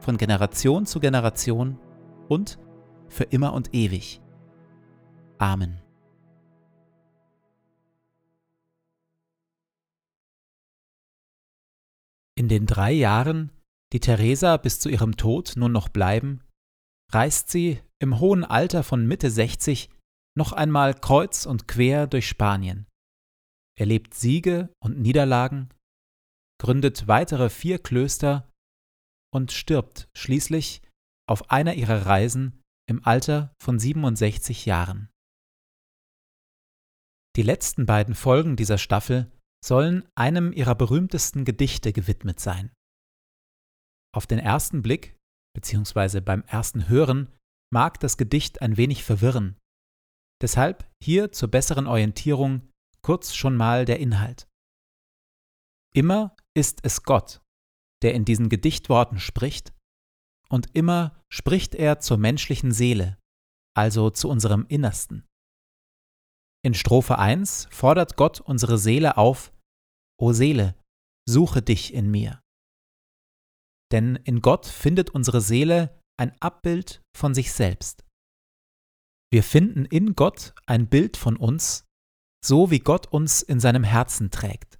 von Generation zu Generation und für immer und ewig. Amen. In den drei Jahren, die Theresa bis zu ihrem Tod nun noch bleiben, reist sie im hohen Alter von Mitte 60 noch einmal kreuz und quer durch Spanien, erlebt Siege und Niederlagen, gründet weitere vier Klöster und stirbt schließlich auf einer ihrer Reisen im Alter von 67 Jahren. Die letzten beiden Folgen dieser Staffel sollen einem ihrer berühmtesten Gedichte gewidmet sein. Auf den ersten Blick, beziehungsweise beim ersten Hören, mag das Gedicht ein wenig verwirren. Deshalb hier zur besseren Orientierung kurz schon mal der Inhalt. Immer ist es Gott, der in diesen Gedichtworten spricht, und immer spricht er zur menschlichen Seele, also zu unserem Innersten. In Strophe 1 fordert Gott unsere Seele auf, O Seele, suche dich in mir. Denn in Gott findet unsere Seele ein Abbild von sich selbst. Wir finden in Gott ein Bild von uns, so wie Gott uns in seinem Herzen trägt.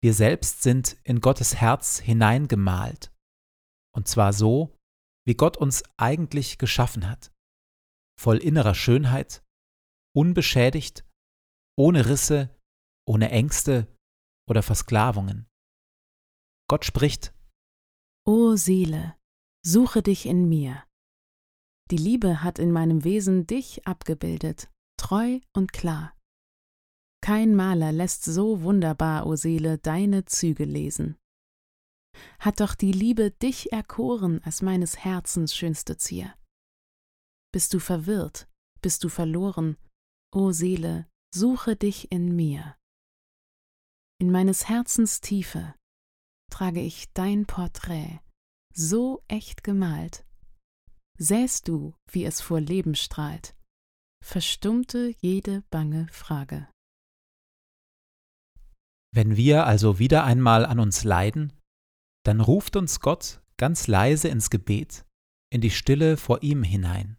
Wir selbst sind in Gottes Herz hineingemalt. Und zwar so, wie Gott uns eigentlich geschaffen hat. Voll innerer Schönheit, unbeschädigt, ohne Risse, ohne Ängste oder Versklavungen. Gott spricht, O Seele, suche dich in mir. Die Liebe hat in meinem Wesen dich abgebildet, treu und klar. Kein Maler lässt so wunderbar, o Seele, deine Züge lesen. Hat doch die Liebe dich erkoren als meines Herzens schönste Zier. Bist du verwirrt? Bist du verloren? O Seele, suche dich in mir. In meines Herzens Tiefe trage ich dein Porträt, so echt gemalt. Sähst du, wie es vor Leben strahlt, verstummte jede bange Frage. Wenn wir also wieder einmal an uns leiden, dann ruft uns Gott ganz leise ins Gebet, in die Stille vor ihm hinein.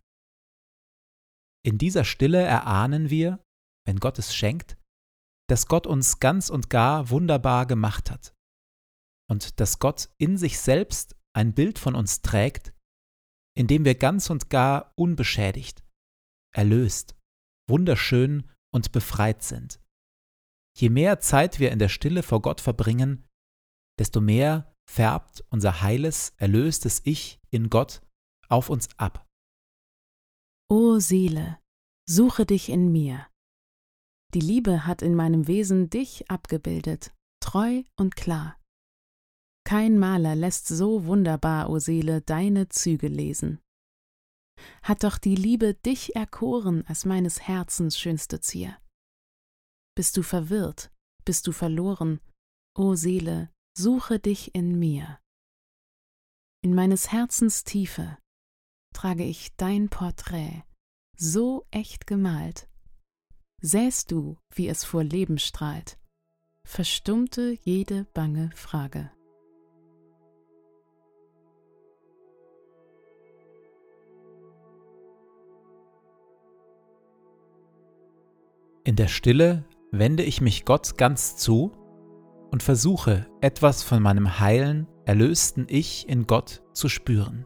In dieser Stille erahnen wir, wenn Gott es schenkt, dass Gott uns ganz und gar wunderbar gemacht hat und dass Gott in sich selbst ein Bild von uns trägt, in dem wir ganz und gar unbeschädigt, erlöst, wunderschön und befreit sind. Je mehr Zeit wir in der Stille vor Gott verbringen, desto mehr färbt unser heiles, erlöstes Ich in Gott auf uns ab. O Seele, suche dich in mir. Die Liebe hat in meinem Wesen dich abgebildet, treu und klar. Kein Maler lässt so wunderbar, o Seele, deine Züge lesen. Hat doch die Liebe dich erkoren als meines Herzens schönste Zier. Bist du verwirrt, bist du verloren, o Seele, suche dich in mir. In meines Herzens Tiefe trage ich dein Porträt, so echt gemalt, sähst du, wie es vor Leben strahlt, verstummte jede bange Frage. In der Stille wende ich mich Gott ganz zu und versuche etwas von meinem heilen, erlösten Ich in Gott zu spüren.